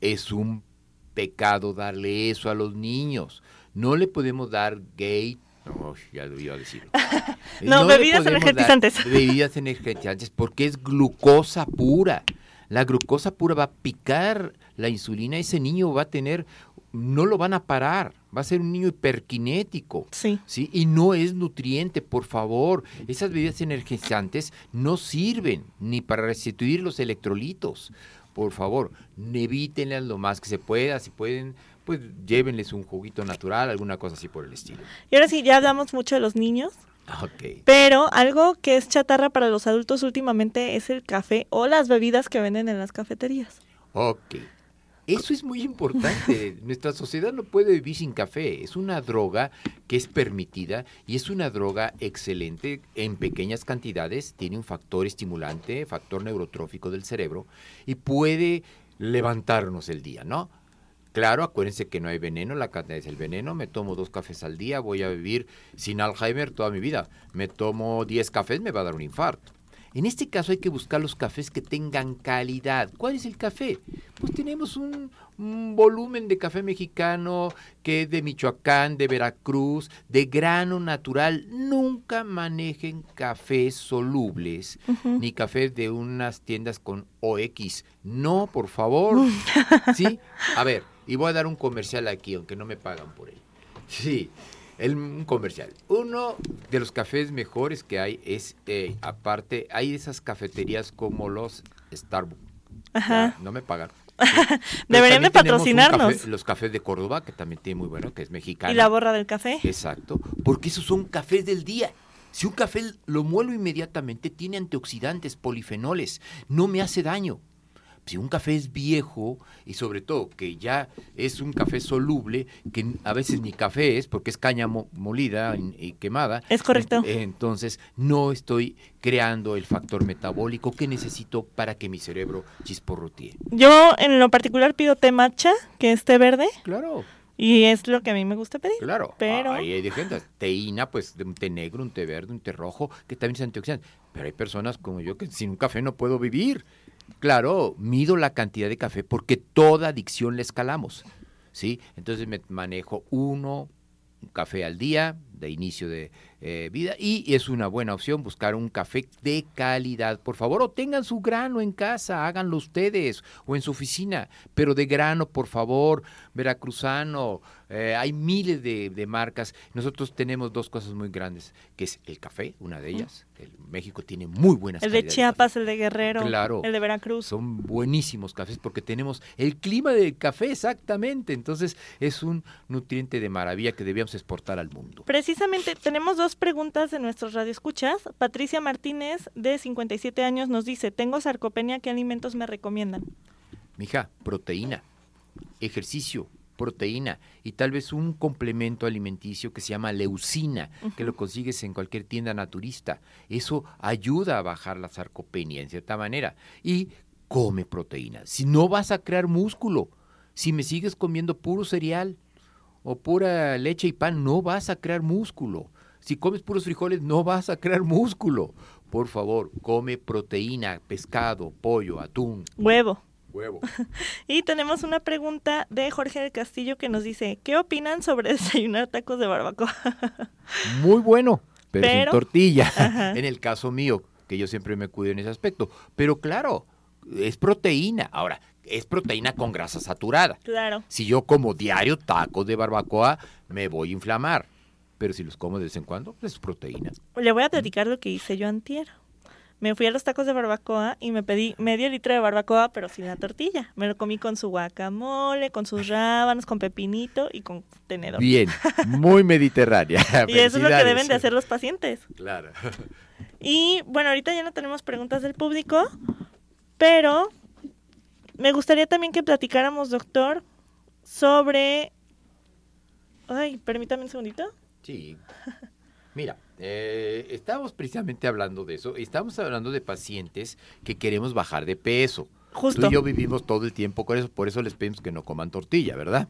Es un pecado darle eso a los niños. No le podemos dar gay no, ya lo iba a decir. no, bebidas energetizantes. Bebidas energetizantes porque es glucosa pura. La glucosa pura va a picar la insulina. Ese niño va a tener, no lo van a parar va a ser un niño hiperkinético. Sí. sí. Y no es nutriente, por favor. Esas bebidas energizantes no sirven ni para restituir los electrolitos. Por favor, evítenlas lo más que se pueda. Si pueden, pues llévenles un juguito natural, alguna cosa así por el estilo. Y ahora sí, ya hablamos mucho de los niños. Okay. Pero algo que es chatarra para los adultos últimamente es el café o las bebidas que venden en las cafeterías. Ok. Eso es muy importante. Nuestra sociedad no puede vivir sin café. Es una droga que es permitida y es una droga excelente en pequeñas cantidades. Tiene un factor estimulante, factor neurotrófico del cerebro y puede levantarnos el día, ¿no? Claro, acuérdense que no hay veneno, la cantidad es el veneno. Me tomo dos cafés al día, voy a vivir sin Alzheimer toda mi vida. Me tomo diez cafés, me va a dar un infarto. En este caso hay que buscar los cafés que tengan calidad. ¿Cuál es el café? Pues tenemos un, volumen de café mexicano que es de Michoacán, de Veracruz, de grano natural. Nunca manejen cafés solubles, ni cafés de unas tiendas con OX. No, por favor. ¿Sí? A ver, y voy a dar un comercial aquí, aunque no me pagan por él. Sí, el, un comercial. Uno de los cafés mejores que hay es, eh, aparte, hay esas cafeterías como los Starbucks. Ajá. no me pagan. Deberían de patrocinarnos. los cafés de Córdoba, que también tiene muy bueno, que es mexicano. Y la borra del café. Exacto, porque esos son cafés del día. Si un café lo muelo inmediatamente, tiene antioxidantes, polifenoles, no me hace daño si un café es viejo y sobre todo que ya es un café soluble, que a veces ni café es porque es caña molida y quemada. Es correcto. Entonces no estoy creando el factor metabólico que necesito para que mi cerebro chisporrotee. Yo en lo particular pido té matcha, que es té verde. Claro. Y es lo que a mí me gusta pedir. Claro, pero... ahí hay de gente, teína, pues de un té negro, un té verde, un té rojo, que también es antioxidante. Pero hay personas como yo que sin un café no puedo vivir. Claro, mido la cantidad de café porque toda adicción la escalamos. ¿sí? Entonces me manejo uno, un café al día de inicio de eh, vida y es una buena opción buscar un café de calidad, por favor, o tengan su grano en casa, háganlo ustedes o en su oficina, pero de grano, por favor, veracruzano, eh, hay miles de, marcas. Nosotros tenemos dos cosas muy grandes, que es el café, una de ellas. El, México tiene muy buenas El de Chiapas, el de Guerrero, claro, el de Veracruz. Son buenísimos cafés porque tenemos el clima del café exactamente. Entonces es un nutriente de maravilla que debíamos exportar al mundo. Precisamente tenemos dos preguntas de nuestros radioescuchas. Patricia Martínez, de 57 años, nos dice, tengo sarcopenia, ¿qué alimentos me recomiendan? Mija, proteína, ejercicio, proteína y tal vez un complemento alimenticio que se llama leucina, que lo consigues en cualquier tienda naturista. Eso ayuda a bajar la sarcopenia en cierta manera. Y come proteína. Si no vas a crear músculo, si me sigues comiendo puro cereal o pura leche y pan, no vas a crear músculo. Si comes puros frijoles, no vas a crear músculo. Por favor, come proteína, pescado, pollo, atún. Huevo. y tenemos una pregunta de Jorge del Castillo que nos dice, ¿qué opinan sobre desayunar tacos de barbacoa? Muy bueno, pero, sin tortilla, en el caso mío, que yo siempre me cuido en ese aspecto. Pero claro, es proteína. Ahora, es proteína con grasa saturada. Claro. Si yo como diario tacos de barbacoa, me voy a inflamar. Pero si los como de vez en cuando, pues es proteína. Le voy a platicar lo que hice yo antier me fui a los tacos de barbacoa y me pedí medio litro de barbacoa, pero sin la tortilla. Me lo comí con su guacamole, con sus rábanos, con pepinito y con tenedor. Bien, muy mediterránea. y eso es lo que deben de hacer los pacientes. Claro. Y bueno, ahorita ya no tenemos preguntas del público, pero me gustaría también que platicáramos, doctor, sobre... Ay, permítame un segundito. Sí. Mira, eh, estamos precisamente hablando de eso. Estamos hablando de pacientes que queremos bajar de peso. Justo. Tú y yo vivimos todo el tiempo con eso, por eso les pedimos que no coman tortilla, ¿verdad?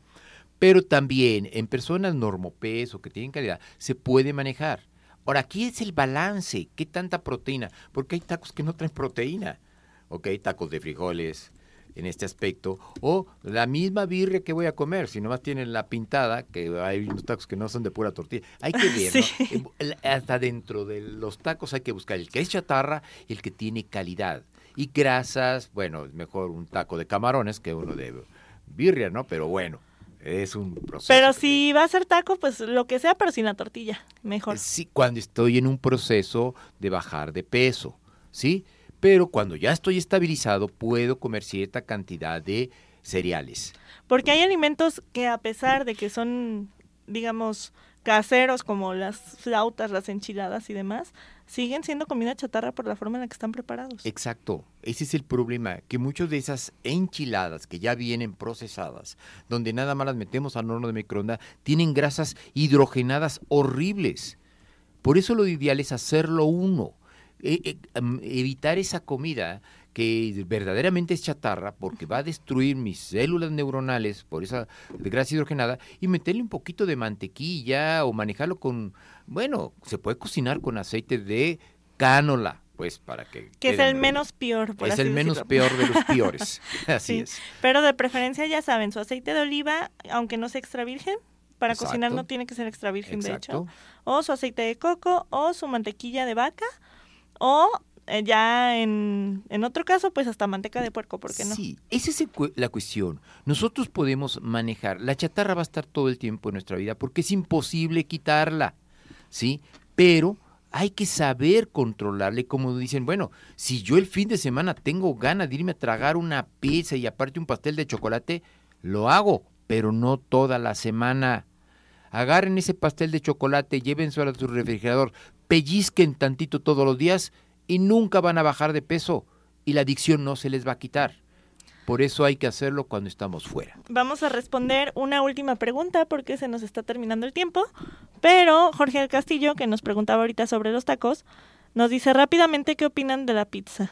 Pero también en personas normopeso que tienen calidad se puede manejar. Ahora, aquí es el balance. ¿Qué tanta proteína? Porque hay tacos que no traen proteína. Ok, tacos de frijoles, en este aspecto, o la misma birria que voy a comer, si nomás tienen la pintada, que hay unos tacos que no son de pura tortilla, hay que ver, ¿no? Eh, hasta dentro de los tacos hay que buscar el que es chatarra y el que tiene calidad. Y grasas, bueno, es mejor un taco de camarones que uno de birria, ¿no? Pero bueno, es un proceso. Pero si va a ser taco, pues lo que sea, pero sin la tortilla, mejor. Sí, cuando estoy en un proceso de bajar de peso, ¿sí? Pero cuando ya estoy estabilizado puedo comer cierta cantidad de cereales. Porque hay alimentos que a pesar de que son, digamos, caseros como las flautas, las enchiladas y demás, siguen siendo comida chatarra por la forma en la que están preparados. Exacto, ese es el problema, que muchas de esas enchiladas que ya vienen procesadas, donde nada más las metemos al horno de microondas, tienen grasas hidrogenadas horribles. Por eso lo ideal es hacerlo uno evitar esa comida que verdaderamente es chatarra porque va a destruir mis células neuronales por esa grasa hidrogenada y meterle un poquito de mantequilla o manejarlo con, bueno, se puede cocinar con aceite de cánola, pues para que... Que es el menos peor. Por es el menos peor de los peores. así es. Pero de preferencia ya saben, su aceite de oliva, aunque no sea extra virgen, para cocinar no tiene que ser extra virgen de hecho, o su aceite de coco o su mantequilla de vaca o eh, ya en, en, otro caso, pues hasta manteca de puerco, ¿por qué no? Sí, esa es la cuestión. Nosotros podemos manejar, la chatarra va a estar todo el tiempo en nuestra vida porque es imposible quitarla, ¿sí? Pero hay que saber controlarle, como dicen, bueno, si yo el fin de semana tengo ganas de irme a tragar una pizza y aparte un pastel de chocolate, lo hago, pero no toda la semana. Agarren ese pastel de chocolate, llévenselo a su refrigerador, pellizquen tantito todos los días y nunca van a bajar de peso y la adicción no se les va a quitar. Por eso hay que hacerlo cuando estamos fuera. Vamos a responder una última pregunta porque se nos está terminando el tiempo. Pero Jorge del Castillo, que nos preguntaba ahorita sobre los tacos, nos dice rápidamente qué opinan de la pizza.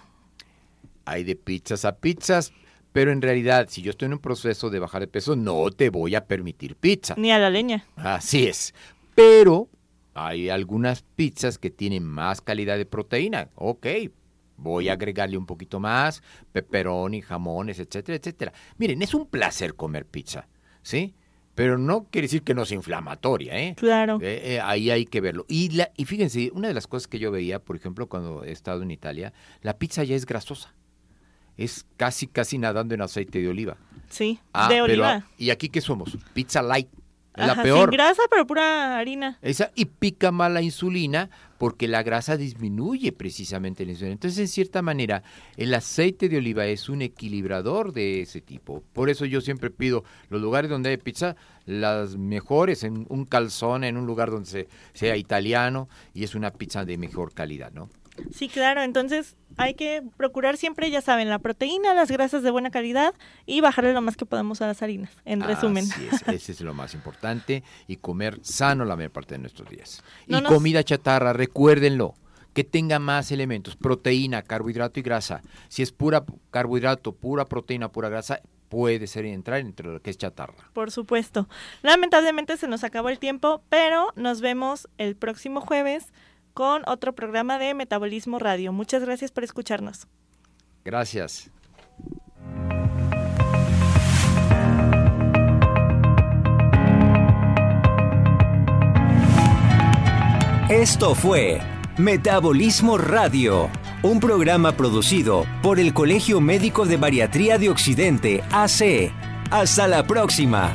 Hay de pizzas a pizzas, Pero en realidad, si yo estoy en un proceso de bajar de peso, no te voy a permitir pizza. Ni a la leña. Así es. Pero hay algunas pizzas que tienen más calidad de proteína. Ok, voy a agregarle un poquito más, pepperoni, jamones, etcétera, etcétera. Miren, es un placer comer pizza, ¿sí? Pero no quiere decir que no es inflamatoria, ¿eh? Claro. Eh, eh, ahí hay que verlo. Y, la, y fíjense, una de las cosas que yo veía, por ejemplo, cuando he estado en Italia, la pizza ya es grasosa. Es casi, casi nadando en aceite de oliva. Sí, Ah, de pero- oliva. ¿Y aquí qué somos? Pizza light. Es Ajá, la peor. Sin grasa, pero pura harina. Esa, y pica más la insulina porque la grasa disminuye precisamente la insulina. Entonces, en cierta manera, el aceite de oliva es un equilibrador de ese tipo. Por eso yo siempre pido los lugares donde hay pizza, las mejores, en un calzón, en un lugar donde se- sea italiano y es una pizza de mejor calidad, ¿no? Sí, claro. Entonces hay que procurar siempre, ya saben, la proteína, las grasas de buena calidad y bajarle lo más que podamos a las harinas. En resumen. Es, ese es lo más importante y comer sano la mayor parte de nuestros días. No y nos- comida chatarra, recuérdenlo, que tenga más elementos, proteína, carbohidrato y grasa. Si es pura carbohidrato, pura proteína, pura grasa, puede ser entrar entre lo que es chatarra. Por supuesto. Lamentablemente se nos acabó el tiempo, pero nos vemos el próximo jueves con otro programa de Metabolismo Radio. Muchas gracias por escucharnos. Gracias. Esto fue Metabolismo Radio, un programa producido por el Colegio Médico de Bariatría de Occidente, AC. Hasta la próxima.